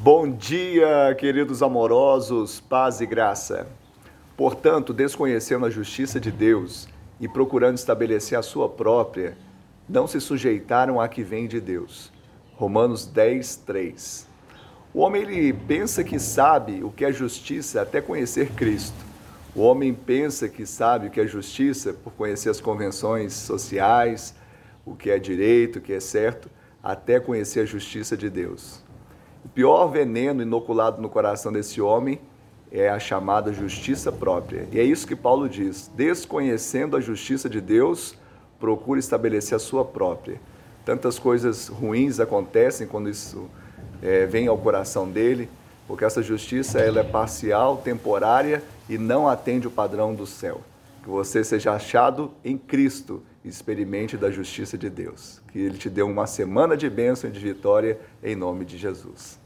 Bom dia, queridos amorosos, paz e graça. Portanto, desconhecendo a justiça de Deus e procurando estabelecer a sua própria, não se sujeitaram à que vem de Deus. Romanos 10, 3. O homem ele pensa que sabe o que é justiça até conhecer Cristo. O homem pensa que sabe o que é justiça por conhecer as convenções sociais, o que é direito, o que é certo, até conhecer a justiça de Deus. O pior veneno inoculado no coração desse homem é a chamada justiça própria. E é isso que Paulo diz: desconhecendo a justiça de Deus, procura estabelecer a sua própria. Tantas coisas ruins acontecem quando isso é, vem ao coração dele, porque essa justiça ela é parcial, temporária e não atende o padrão do céu. Que você seja achado em Cristo e experimente da justiça de Deus. Que Ele te dê uma semana de bênção e de vitória em nome de Jesus.